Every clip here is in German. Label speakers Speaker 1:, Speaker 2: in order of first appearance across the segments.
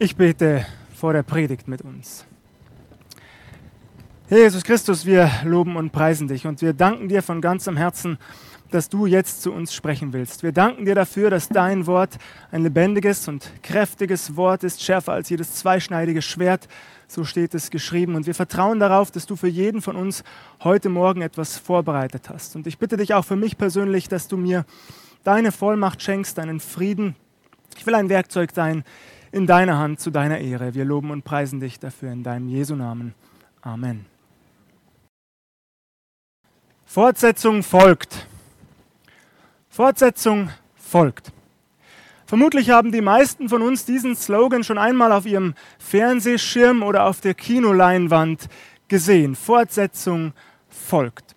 Speaker 1: Ich bete vor der Predigt mit uns. Herr Jesus Christus, wir loben und preisen dich und wir danken dir von ganzem Herzen, dass du jetzt zu uns sprechen willst. Wir danken dir dafür, dass dein Wort ein lebendiges und kräftiges Wort ist, schärfer als jedes zweischneidige Schwert. So steht es geschrieben. Und wir vertrauen darauf, dass du für jeden von uns heute Morgen etwas vorbereitet hast. Und ich bitte dich auch für mich persönlich, dass du mir deine Vollmacht schenkst, deinen Frieden. Ich will ein Werkzeug sein, in deiner Hand zu deiner Ehre. Wir loben und preisen dich dafür in deinem Jesu Namen. Amen. Fortsetzung folgt. Fortsetzung folgt. Vermutlich haben die meisten von uns diesen Slogan schon einmal auf ihrem Fernsehschirm oder auf der Kinoleinwand gesehen. Fortsetzung folgt.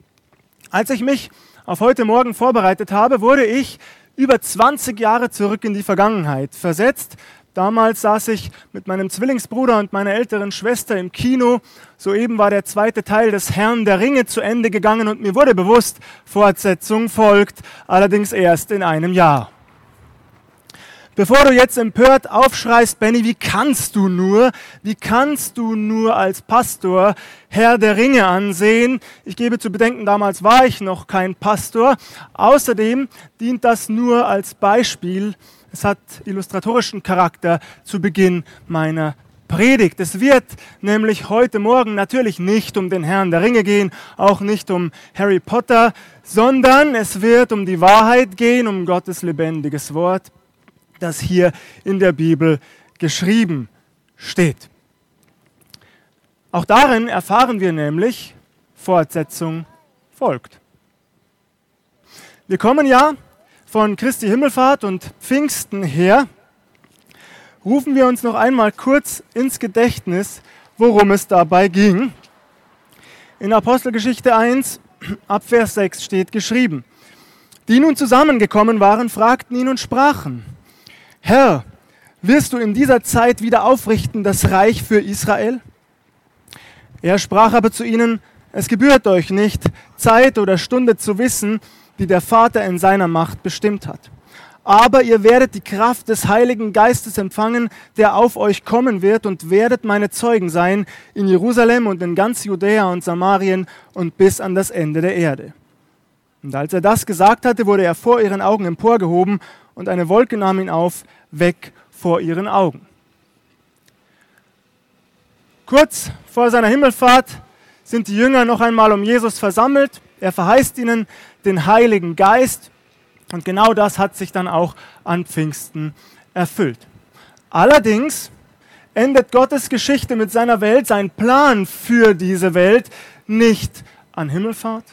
Speaker 1: Als ich mich auf heute Morgen vorbereitet habe, wurde ich über 20 Jahre zurück in die Vergangenheit versetzt Damals saß ich mit meinem Zwillingsbruder und meiner älteren Schwester im Kino. Soeben war der zweite Teil des Herrn der Ringe zu Ende gegangen und mir wurde bewusst, Fortsetzung folgt, allerdings erst in einem Jahr. Bevor du jetzt empört aufschreist, Benny, wie kannst du nur, wie kannst du nur als Pastor Herr der Ringe ansehen? Ich gebe zu bedenken, damals war ich noch kein Pastor. Außerdem dient das nur als Beispiel, es hat illustratorischen Charakter zu Beginn meiner Predigt. Es wird nämlich heute Morgen natürlich nicht um den Herrn der Ringe gehen, auch nicht um Harry Potter, sondern es wird um die Wahrheit gehen, um Gottes lebendiges Wort, das hier in der Bibel geschrieben steht. Auch darin erfahren wir nämlich, Fortsetzung folgt. Wir kommen ja von Christi Himmelfahrt und Pfingsten her, rufen wir uns noch einmal kurz ins Gedächtnis, worum es dabei ging. In Apostelgeschichte 1, ab Vers 6 steht geschrieben, die nun zusammengekommen waren, fragten ihn und sprachen, Herr, wirst du in dieser Zeit wieder aufrichten das Reich für Israel? Er sprach aber zu ihnen, es gebührt euch nicht, Zeit oder Stunde zu wissen, die der Vater in seiner Macht bestimmt hat. Aber ihr werdet die Kraft des Heiligen Geistes empfangen, der auf euch kommen wird, und werdet meine Zeugen sein in Jerusalem und in ganz Judäa und Samarien und bis an das Ende der Erde. Und als er das gesagt hatte, wurde er vor ihren Augen emporgehoben, und eine Wolke nahm ihn auf, weg vor ihren Augen. Kurz vor seiner Himmelfahrt sind die Jünger noch einmal um Jesus versammelt. Er verheißt ihnen den Heiligen Geist. Und genau das hat sich dann auch an Pfingsten erfüllt. Allerdings endet Gottes Geschichte mit seiner Welt, sein Plan für diese Welt nicht an Himmelfahrt,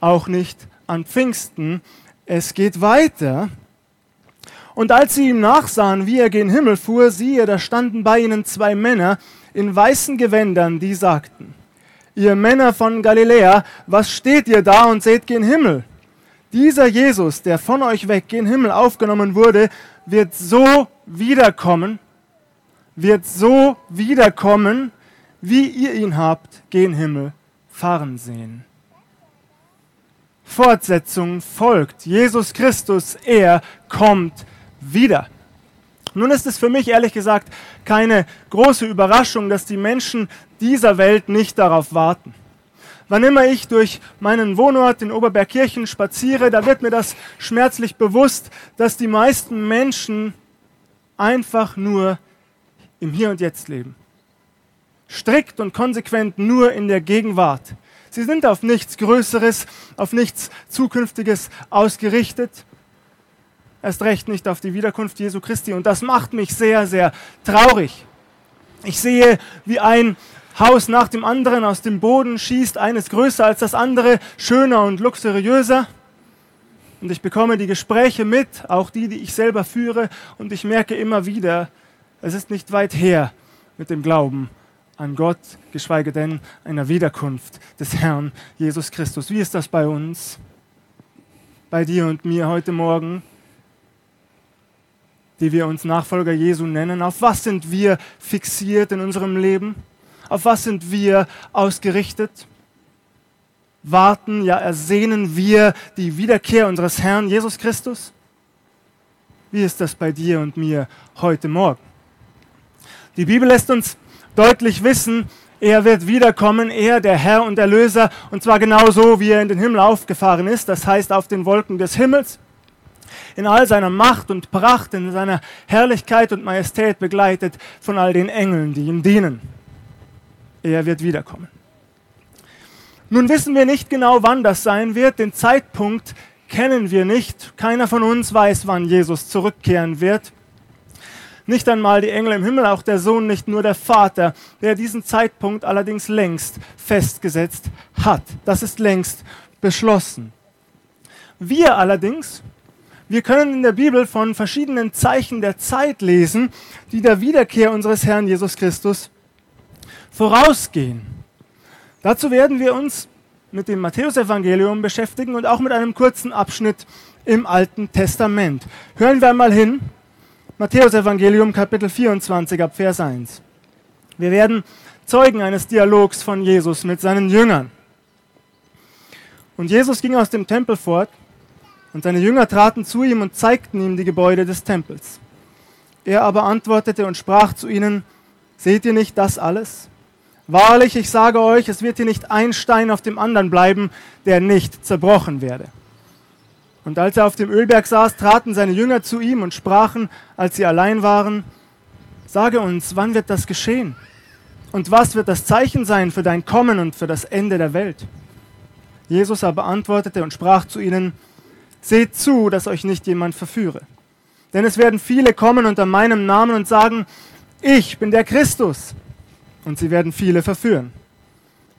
Speaker 1: auch nicht an Pfingsten. Es geht weiter. Und als sie ihm nachsahen, wie er gen Himmel fuhr, siehe, da standen bei ihnen zwei Männer in weißen Gewändern, die sagten, ihr Männer von Galiläa, was steht ihr da und seht gen Himmel? Dieser Jesus, der von euch weg gen Himmel aufgenommen wurde, wird so wiederkommen, wird so wiederkommen, wie ihr ihn habt gen Himmel fahren sehen. Fortsetzung folgt. Jesus Christus, er kommt wieder. Nun ist es für mich ehrlich gesagt keine große Überraschung, dass die Menschen dieser Welt nicht darauf warten. Wann immer ich durch meinen Wohnort in Oberbergkirchen spaziere, da wird mir das schmerzlich bewusst, dass die meisten Menschen einfach nur im Hier und Jetzt leben. Strikt und konsequent nur in der Gegenwart. Sie sind auf nichts Größeres, auf nichts Zukünftiges ausgerichtet erst recht nicht auf die Wiederkunft Jesu Christi. Und das macht mich sehr, sehr traurig. Ich sehe, wie ein Haus nach dem anderen aus dem Boden schießt, eines größer als das andere, schöner und luxuriöser. Und ich bekomme die Gespräche mit, auch die, die ich selber führe, und ich merke immer wieder, es ist nicht weit her mit dem Glauben an Gott, geschweige denn einer Wiederkunft des Herrn Jesus Christus. Wie ist das bei uns? Bei dir und mir heute Morgen? Die wir uns Nachfolger Jesu nennen? Auf was sind wir fixiert in unserem Leben? Auf was sind wir ausgerichtet? Warten, ja, ersehnen wir die Wiederkehr unseres Herrn Jesus Christus? Wie ist das bei dir und mir heute Morgen? Die Bibel lässt uns deutlich wissen, er wird wiederkommen, er, der Herr und Erlöser, und zwar genauso, wie er in den Himmel aufgefahren ist, das heißt auf den Wolken des Himmels, in all seiner Macht und Pracht, in seiner Herrlichkeit und Majestät begleitet von all den Engeln, die ihm dienen. Er wird wiederkommen. Nun wissen wir nicht genau, wann das sein wird, den Zeitpunkt kennen wir nicht, keiner von uns weiß, wann Jesus zurückkehren wird. Nicht einmal die Engel im Himmel, auch der Sohn, nicht nur der Vater, der diesen Zeitpunkt allerdings längst festgesetzt hat. Das ist längst beschlossen. Wir allerdings, wir können in der Bibel von verschiedenen Zeichen der Zeit lesen, die der Wiederkehr unseres Herrn Jesus Christus vorausgehen. Dazu werden wir uns mit dem Matthäusevangelium beschäftigen und auch mit einem kurzen Abschnitt im Alten Testament. Hören wir einmal hin, Matthäus Evangelium Kapitel 24 ab Vers 1. Wir werden Zeugen eines Dialogs von Jesus mit seinen Jüngern. Und Jesus ging aus dem Tempel fort und seine Jünger traten zu ihm und zeigten ihm die Gebäude des Tempels. Er aber antwortete und sprach zu ihnen, seht ihr nicht das alles? Wahrlich, ich sage euch, es wird hier nicht ein Stein auf dem anderen bleiben, der nicht zerbrochen werde. Und als er auf dem Ölberg saß, traten seine Jünger zu ihm und sprachen, als sie allein waren, Sage uns, wann wird das geschehen? Und was wird das Zeichen sein für dein Kommen und für das Ende der Welt? Jesus aber antwortete und sprach zu ihnen, Seht zu, dass euch nicht jemand verführe. Denn es werden viele kommen unter meinem Namen und sagen, ich bin der Christus. Und sie werden viele verführen.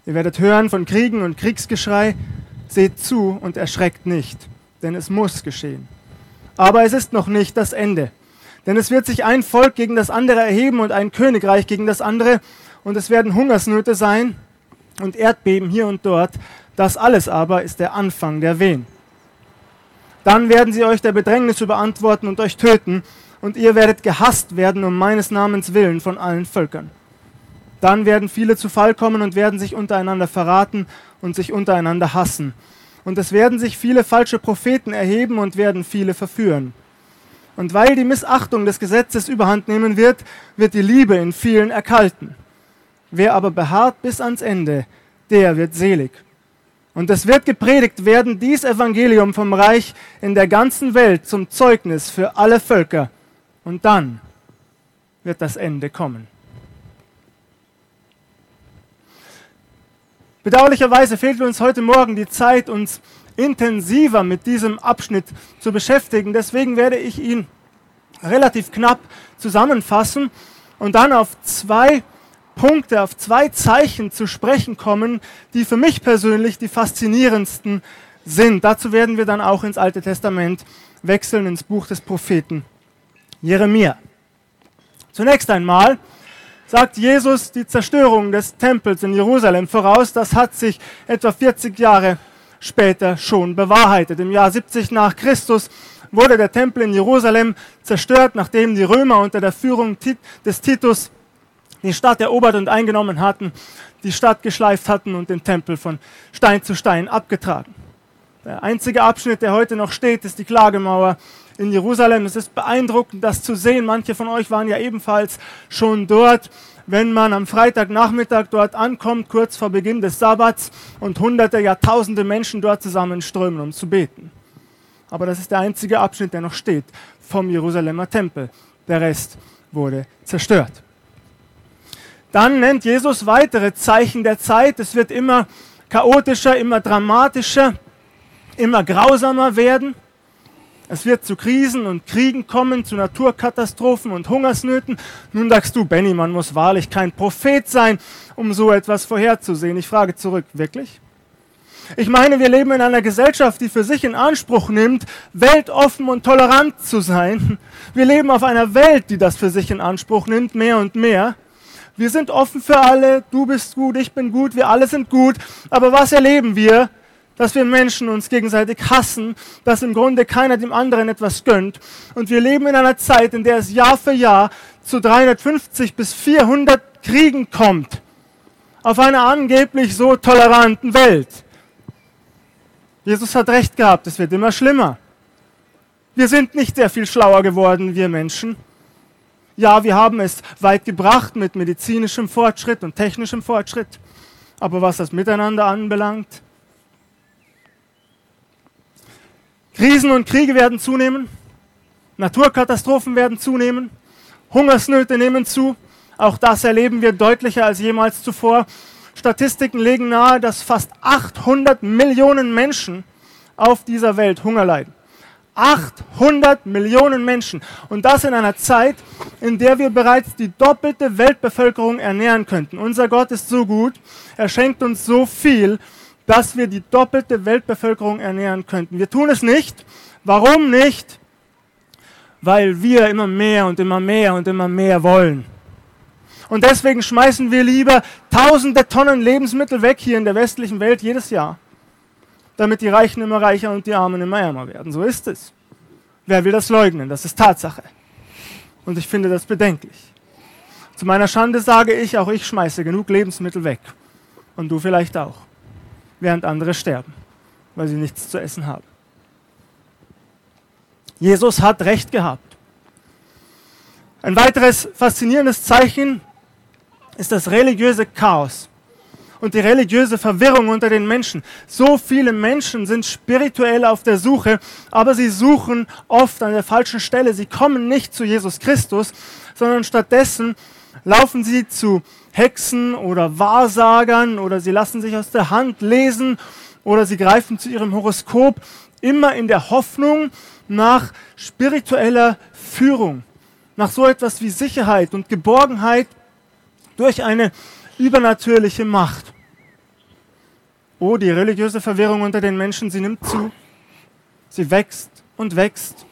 Speaker 1: Ihr werdet hören von Kriegen und Kriegsgeschrei. Seht zu und erschreckt nicht denn es muss geschehen. Aber es ist noch nicht das Ende. Denn es wird sich ein Volk gegen das andere erheben und ein Königreich gegen das andere. Und es werden Hungersnöte sein und Erdbeben hier und dort. Das alles aber ist der Anfang der Wehen. Dann werden sie euch der Bedrängnis überantworten und euch töten. Und ihr werdet gehasst werden um meines Namens willen von allen Völkern. Dann werden viele zu Fall kommen und werden sich untereinander verraten und sich untereinander hassen. Und es werden sich viele falsche Propheten erheben und werden viele verführen. Und weil die Missachtung des Gesetzes überhand nehmen wird, wird die Liebe in vielen erkalten. Wer aber beharrt bis ans Ende, der wird selig. Und es wird gepredigt werden, dies Evangelium vom Reich in der ganzen Welt zum Zeugnis für alle Völker. Und dann wird das Ende kommen. Bedauerlicherweise fehlt uns heute Morgen die Zeit, uns intensiver mit diesem Abschnitt zu beschäftigen. Deswegen werde ich ihn relativ knapp zusammenfassen und dann auf zwei Punkte, auf zwei Zeichen zu sprechen kommen, die für mich persönlich die faszinierendsten sind. Dazu werden wir dann auch ins Alte Testament wechseln, ins Buch des Propheten Jeremia. Zunächst einmal sagt Jesus die Zerstörung des Tempels in Jerusalem voraus. Das hat sich etwa 40 Jahre später schon bewahrheitet. Im Jahr 70 nach Christus wurde der Tempel in Jerusalem zerstört, nachdem die Römer unter der Führung des Titus die Stadt erobert und eingenommen hatten, die Stadt geschleift hatten und den Tempel von Stein zu Stein abgetragen. Der einzige Abschnitt, der heute noch steht, ist die Klagemauer in Jerusalem. Es ist beeindruckend, das zu sehen. Manche von euch waren ja ebenfalls schon dort. Wenn man am Freitagnachmittag dort ankommt, kurz vor Beginn des Sabbats, und hunderte, ja tausende Menschen dort zusammenströmen, um zu beten. Aber das ist der einzige Abschnitt, der noch steht vom Jerusalemer Tempel. Der Rest wurde zerstört. Dann nennt Jesus weitere Zeichen der Zeit. Es wird immer chaotischer, immer dramatischer, immer grausamer werden. Es wird zu Krisen und Kriegen kommen, zu Naturkatastrophen und Hungersnöten. Nun sagst du, Benny, man muss wahrlich kein Prophet sein, um so etwas vorherzusehen. Ich frage zurück, wirklich? Ich meine, wir leben in einer Gesellschaft, die für sich in Anspruch nimmt, weltoffen und tolerant zu sein. Wir leben auf einer Welt, die das für sich in Anspruch nimmt, mehr und mehr. Wir sind offen für alle, du bist gut, ich bin gut, wir alle sind gut. Aber was erleben wir? dass wir Menschen uns gegenseitig hassen, dass im Grunde keiner dem anderen etwas gönnt. Und wir leben in einer Zeit, in der es Jahr für Jahr zu 350 bis 400 Kriegen kommt. Auf einer angeblich so toleranten Welt. Jesus hat recht gehabt, es wird immer schlimmer. Wir sind nicht sehr viel schlauer geworden, wir Menschen. Ja, wir haben es weit gebracht mit medizinischem Fortschritt und technischem Fortschritt. Aber was das Miteinander anbelangt, Krisen und Kriege werden zunehmen, Naturkatastrophen werden zunehmen, Hungersnöte nehmen zu. Auch das erleben wir deutlicher als jemals zuvor. Statistiken legen nahe, dass fast 800 Millionen Menschen auf dieser Welt Hunger leiden. 800 Millionen Menschen. Und das in einer Zeit, in der wir bereits die doppelte Weltbevölkerung ernähren könnten. Unser Gott ist so gut, er schenkt uns so viel, dass wir die doppelte Weltbevölkerung ernähren könnten. Wir tun es nicht. Warum nicht? Weil wir immer mehr und immer mehr und immer mehr wollen. Und deswegen schmeißen wir lieber tausende Tonnen Lebensmittel weg hier in der westlichen Welt jedes Jahr damit die Reichen immer reicher und die Armen immer ärmer werden. So ist es. Wer will das leugnen? Das ist Tatsache. Und ich finde das bedenklich. Zu meiner Schande sage ich, auch ich schmeiße genug Lebensmittel weg. Und du vielleicht auch. Während andere sterben, weil sie nichts zu essen haben. Jesus hat recht gehabt. Ein weiteres faszinierendes Zeichen ist das religiöse Chaos und die religiöse Verwirrung unter den Menschen. So viele Menschen sind spirituell auf der Suche, aber sie suchen oft an der falschen Stelle. Sie kommen nicht zu Jesus Christus, sondern stattdessen laufen sie zu Hexen oder Wahrsagern oder sie lassen sich aus der Hand lesen oder sie greifen zu ihrem Horoskop, immer in der Hoffnung nach spiritueller Führung, nach so etwas wie Sicherheit und Geborgenheit durch eine übernatürliche Macht. Oh, die religiöse Verwirrung unter den Menschen, sie nimmt zu. Sie wächst und wächst.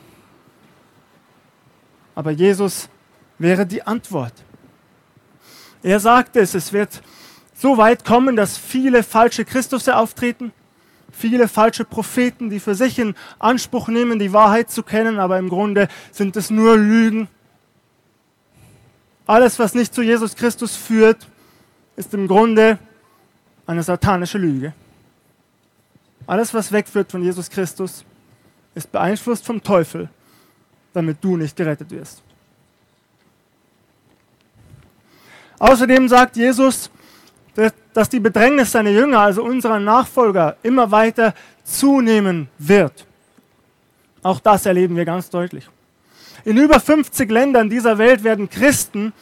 Speaker 1: Aber Jesus wäre die Antwort. Er sagte es, es wird so weit kommen, dass viele falsche Christusse auftreten, viele falsche Propheten, die für sich in Anspruch nehmen, die Wahrheit zu kennen, aber im Grunde sind es nur Lügen. Alles, was nicht zu Jesus Christus führt, ist im Grunde eine satanische Lüge. Alles, was wegführt von Jesus Christus, ist beeinflusst vom Teufel, damit du nicht gerettet wirst. Außerdem sagt Jesus, dass die Bedrängnis seiner Jünger, also unserer Nachfolger, immer weiter zunehmen wird. Auch das erleben wir ganz deutlich. In über 50 Ländern dieser Welt werden Christen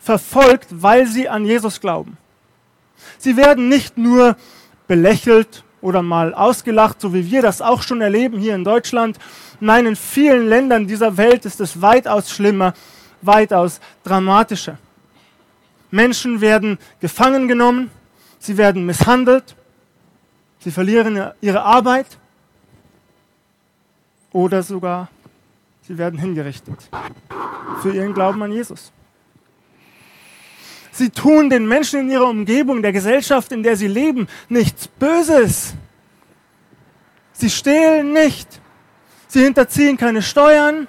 Speaker 1: verfolgt, weil sie an Jesus glauben. Sie werden nicht nur belächelt oder mal ausgelacht, so wie wir das auch schon erleben hier in Deutschland. Nein, in vielen Ländern dieser Welt ist es weitaus schlimmer, weitaus dramatischer. Menschen werden gefangen genommen, sie werden misshandelt, sie verlieren ihre Arbeit oder sogar sie werden hingerichtet für ihren Glauben an Jesus. Sie tun den Menschen in ihrer Umgebung, der Gesellschaft, in der sie leben, nichts Böses. Sie stehlen nicht. Sie hinterziehen keine Steuern.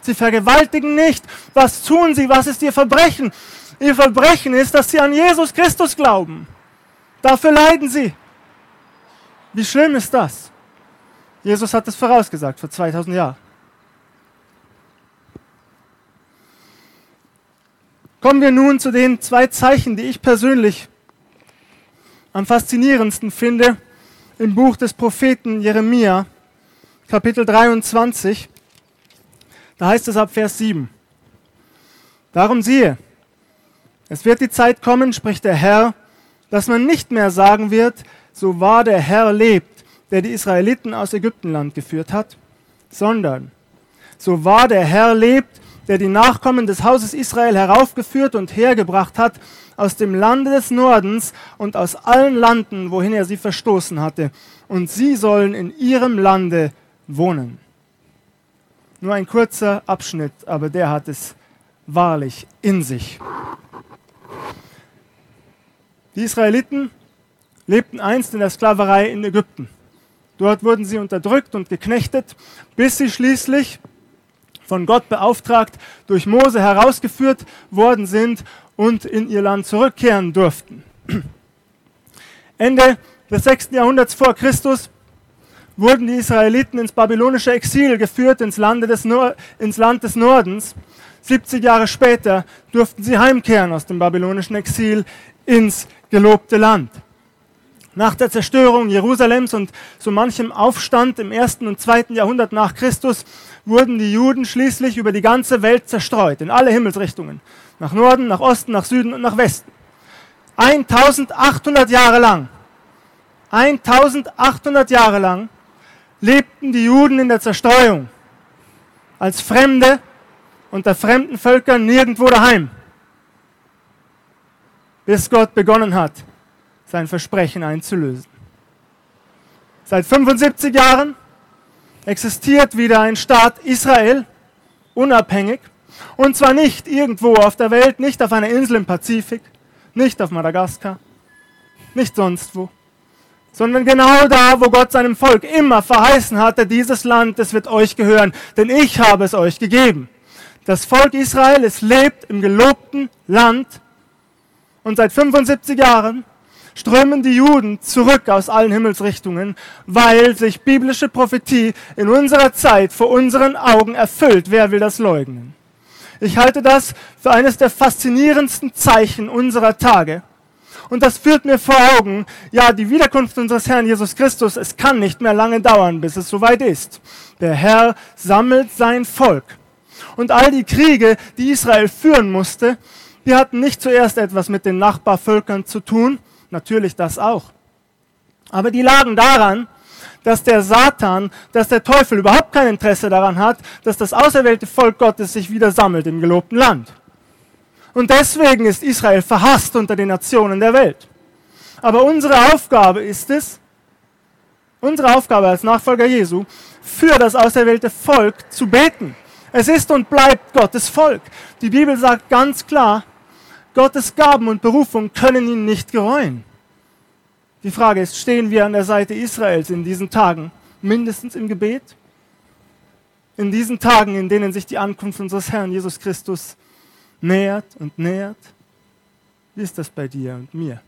Speaker 1: Sie vergewaltigen nicht. Was tun sie? Was ist ihr Verbrechen? Ihr Verbrechen ist, dass sie an Jesus Christus glauben. Dafür leiden sie. Wie schlimm ist das? Jesus hat es vorausgesagt vor 2000 Jahren. Kommen wir nun zu den zwei Zeichen, die ich persönlich am faszinierendsten finde im Buch des Propheten Jeremia, Kapitel 23. Da heißt es ab Vers 7. Darum siehe, es wird die Zeit kommen, spricht der Herr, dass man nicht mehr sagen wird, so wahr der Herr lebt, der die Israeliten aus Ägyptenland geführt hat, sondern so wahr der Herr lebt, der die Nachkommen des Hauses Israel heraufgeführt und hergebracht hat aus dem Lande des Nordens und aus allen Landen, wohin er sie verstoßen hatte. Und sie sollen in ihrem Lande wohnen. Nur ein kurzer Abschnitt, aber der hat es wahrlich in sich. Die Israeliten lebten einst in der Sklaverei in Ägypten. Dort wurden sie unterdrückt und geknechtet, bis sie schließlich von Gott beauftragt, durch Mose herausgeführt worden sind und in ihr Land zurückkehren durften. Ende des 6. Jahrhunderts vor Christus wurden die Israeliten ins babylonische Exil geführt, ins, ins Land des Nordens. 70 Jahre später durften sie heimkehren aus dem babylonischen Exil ins gelobte Land. Nach der Zerstörung Jerusalems und so manchem Aufstand im ersten und zweiten Jahrhundert nach Christus wurden die Juden schließlich über die ganze Welt zerstreut, in alle Himmelsrichtungen. Nach Norden, nach Osten, nach Süden und nach Westen. 1800 Jahre lang, 1800 Jahre lang lebten die Juden in der Zerstreuung. Als Fremde unter fremden Völkern nirgendwo daheim. Bis Gott begonnen hat, sein Versprechen einzulösen. Seit 75 Jahren existiert wieder ein Staat Israel, unabhängig, und zwar nicht irgendwo auf der Welt, nicht auf einer Insel im Pazifik, nicht auf Madagaskar, nicht sonst wo, sondern genau da, wo Gott seinem Volk immer verheißen hatte, dieses Land, es wird euch gehören, denn ich habe es euch gegeben. Das Volk Israel, es lebt im gelobten Land. Und seit 75 Jahren strömen die Juden zurück aus allen Himmelsrichtungen, weil sich biblische Prophetie in unserer Zeit vor unseren Augen erfüllt. Wer will das leugnen? Ich halte das für eines der faszinierendsten Zeichen unserer Tage. Und das führt mir vor Augen, ja, die Wiederkunft unseres Herrn Jesus Christus, es kann nicht mehr lange dauern, bis es soweit ist. Der Herr sammelt sein Volk. Und all die Kriege, die Israel führen musste, die hatten nicht zuerst etwas mit den Nachbarvölkern zu tun, natürlich das auch. Aber die lagen daran, dass der Satan, dass der Teufel überhaupt kein Interesse daran hat, dass das auserwählte Volk Gottes sich wieder sammelt im gelobten Land. Und deswegen ist Israel verhasst unter den Nationen der Welt. Aber unsere Aufgabe ist es, unsere Aufgabe als Nachfolger Jesu, für das auserwählte Volk zu beten. Es ist und bleibt Gottes Volk. Die Bibel sagt ganz klar, Gottes Gaben und Berufung können ihn nicht gereuen. Die Frage ist, stehen wir an der Seite Israels in diesen Tagen, mindestens im Gebet? In diesen Tagen, in denen sich die Ankunft unseres Herrn Jesus Christus nähert und nähert? Wie ist das bei dir und mir?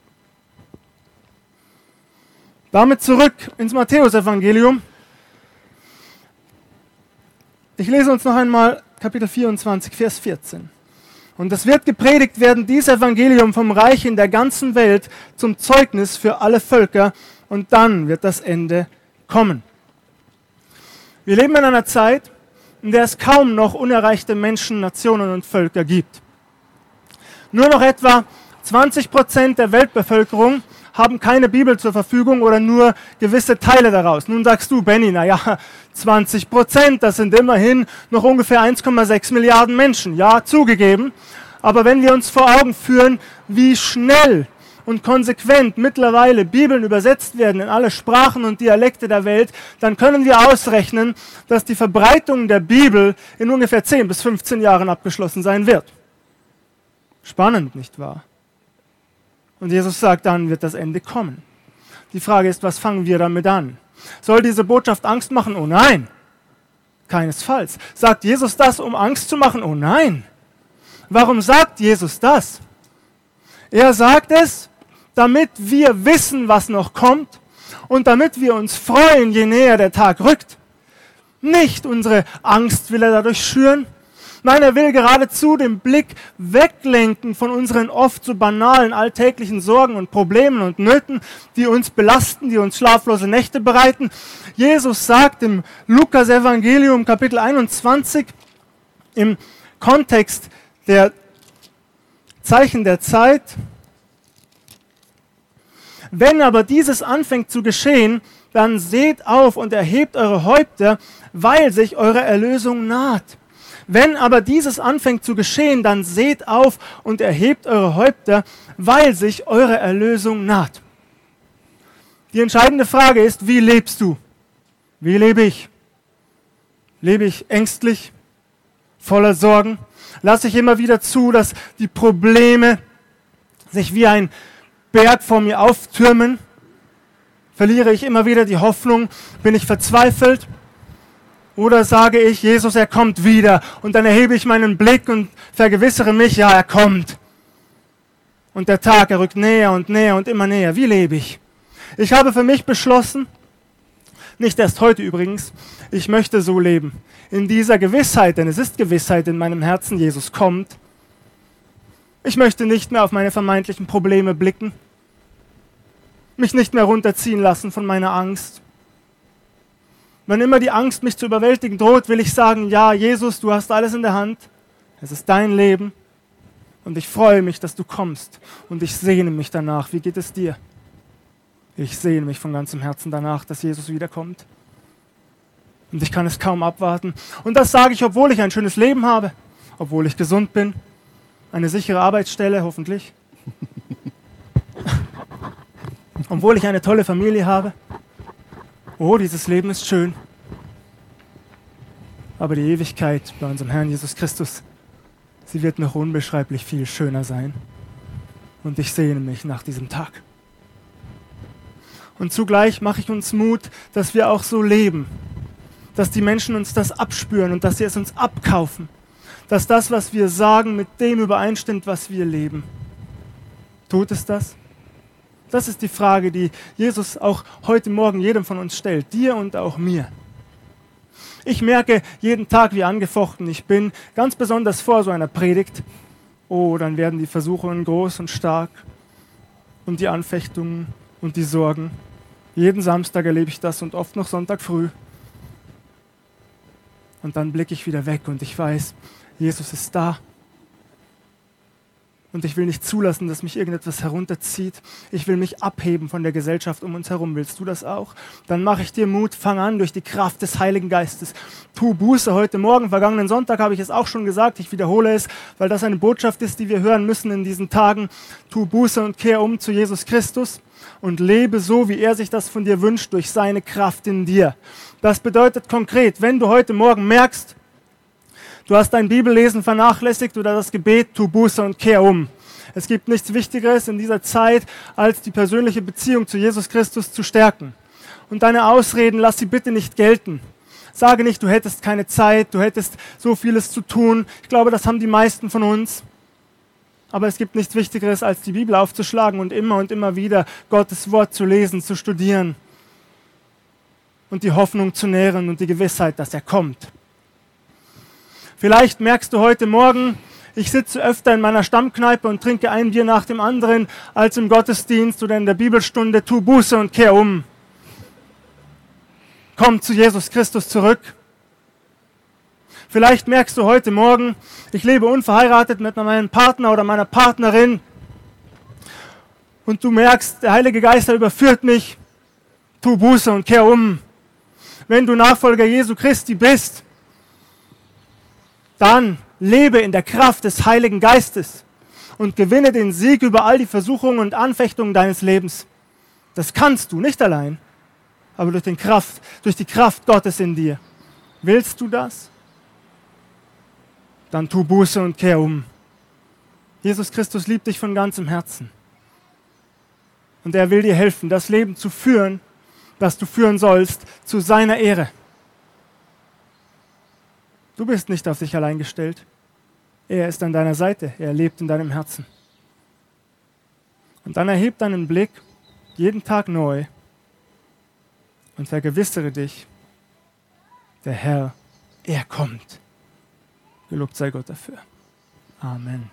Speaker 1: Damit zurück ins Matthäusevangelium. Ich lese uns noch einmal Kapitel 24, Vers 14. Und es wird gepredigt werden, dieses Evangelium vom Reich in der ganzen Welt zum Zeugnis für alle Völker und dann wird das Ende kommen. Wir leben in einer Zeit, in der es kaum noch unerreichte Menschen, Nationen und Völker gibt. Nur noch etwa 20 Prozent der Weltbevölkerung haben keine Bibel zur Verfügung oder nur gewisse Teile daraus. Nun sagst du, Benny, naja, 20 Prozent, das sind immerhin noch ungefähr 1,6 Milliarden Menschen. Ja, zugegeben. Aber wenn wir uns vor Augen führen, wie schnell und konsequent mittlerweile Bibeln übersetzt werden in alle Sprachen und Dialekte der Welt, dann können wir ausrechnen, dass die Verbreitung der Bibel in ungefähr 10 bis 15 Jahren abgeschlossen sein wird. Spannend, nicht wahr? Und Jesus sagt, dann wird das Ende kommen. Die Frage ist, was fangen wir damit an? Soll diese Botschaft Angst machen? Oh nein, keinesfalls. Sagt Jesus das, um Angst zu machen? Oh nein. Warum sagt Jesus das? Er sagt es, damit wir wissen, was noch kommt und damit wir uns freuen, je näher der Tag rückt. Nicht unsere Angst will er dadurch schüren, Nein, er will geradezu den Blick weglenken von unseren oft so banalen alltäglichen Sorgen und Problemen und Nöten, die uns belasten, die uns schlaflose Nächte bereiten. Jesus sagt im Lukas Evangelium Kapitel 21 im Kontext der Zeichen der Zeit, wenn aber dieses anfängt zu geschehen, dann seht auf und erhebt eure Häupter, weil sich eure Erlösung naht. Wenn aber dieses anfängt zu geschehen, dann seht auf und erhebt eure Häupter, weil sich eure Erlösung naht. Die entscheidende Frage ist, wie lebst du? Wie lebe ich? Lebe ich ängstlich, voller Sorgen? Lasse ich immer wieder zu, dass die Probleme sich wie ein Berg vor mir auftürmen? Verliere ich immer wieder die Hoffnung? Bin ich verzweifelt? Oder sage ich, Jesus, er kommt wieder und dann erhebe ich meinen Blick und vergewissere mich, ja, er kommt. Und der Tag, er rückt näher und näher und immer näher. Wie lebe ich? Ich habe für mich beschlossen, Nicht erst heute übrigens. Ich möchte so leben. In dieser Gewissheit, denn es ist Gewissheit in meinem Herzen, Jesus kommt. Ich möchte nicht mehr auf meine vermeintlichen Probleme blicken. Mich nicht mehr runterziehen lassen von meiner Angst. Wenn immer die Angst mich zu überwältigen droht, will ich sagen, ja, Jesus, du hast alles in der Hand. Es ist dein Leben. Und ich freue mich, dass du kommst. Und ich sehne mich danach. Wie geht es dir? Ich sehne mich von ganzem Herzen danach, dass Jesus wiederkommt. Und ich kann es kaum abwarten. Und das sage ich, obwohl ich ein schönes Leben habe, obwohl ich gesund bin, eine sichere Arbeitsstelle, hoffentlich, obwohl ich eine tolle Familie habe. Oh, dieses Leben ist schön. Aber die Ewigkeit bei unserem Herrn Jesus Christus, sie wird noch unbeschreiblich viel schöner sein. Und ich sehne mich nach diesem Tag. Und zugleich mache ich uns Mut, dass wir auch so leben, dass die Menschen uns das abspüren und dass sie es uns abkaufen, dass das, was wir sagen, mit dem übereinstimmt, was wir leben. Tut es das? Das ist die Frage, die Jesus auch heute Morgen jedem von uns stellt, dir und auch mir. Ich merke jeden Tag, wie angefochten ich bin, ganz besonders vor so einer Predigt. Oh, dann werden die Versuchungen groß und stark und die Anfechtungen und die Sorgen. Jeden Samstag erlebe ich das und oft noch Sonntag früh. Und dann blicke ich wieder weg und ich weiß, Jesus ist da und ich will nicht zulassen, dass mich irgendetwas herunterzieht. Ich will mich abheben von der Gesellschaft um uns herum. Willst du das auch? Dann mache ich dir Mut. Fang an durch die Kraft des Heiligen Geistes. Tu Buße heute Morgen. Vergangenen Sonntag habe ich es auch schon gesagt. Ich wiederhole es, weil das eine Botschaft ist, die wir hören müssen in diesen Tagen. Tu Buße und kehr um zu Jesus Christus und lebe so, wie er sich das von dir wünscht, durch seine Kraft in dir. Das bedeutet konkret, wenn du heute Morgen merkst, Du hast dein Bibellesen vernachlässigt oder das Gebet, tu Buße und kehr um. Es gibt nichts Wichtigeres in dieser Zeit, als die persönliche Beziehung zu Jesus Christus zu stärken. Und deine Ausreden, lass sie bitte nicht gelten. Sage nicht, du hättest keine Zeit, du hättest so vieles zu tun. Ich glaube, das haben die meisten von uns. Aber es gibt nichts Wichtigeres, als die Bibel aufzuschlagen und immer und immer wieder Gottes Wort zu lesen, zu studieren und die Hoffnung zu nähren und die Gewissheit, dass er kommt. Vielleicht merkst du heute Morgen, ich sitze öfter in meiner Stammkneipe und trinke ein Bier nach dem anderen als im Gottesdienst oder in der Bibelstunde. Tu Buße und kehr um. Komm zu Jesus Christus zurück. Vielleicht merkst du heute Morgen, ich lebe unverheiratet mit meinem Partner oder meiner Partnerin und du merkst, der Heilige Geist überführt mich. Tu Buße und kehr um. Wenn du Nachfolger Jesu Christi bist, dann lebe in der Kraft des Heiligen Geistes und gewinne den Sieg über all die Versuchungen und Anfechtungen deines Lebens. Das kannst du nicht allein, aber durch, den Kraft, durch die Kraft Gottes in dir. Willst du das? Dann tu Buße und kehr um. Jesus Christus liebt dich von ganzem Herzen. Und er will dir helfen, das Leben zu führen, das du führen sollst, zu seiner Ehre. Du bist nicht auf dich allein gestellt. Er ist an deiner Seite. Er lebt in deinem Herzen. Und dann erheb deinen Blick jeden Tag neu und vergewissere dich, der Herr, er kommt. Gelobt sei Gott dafür. Amen.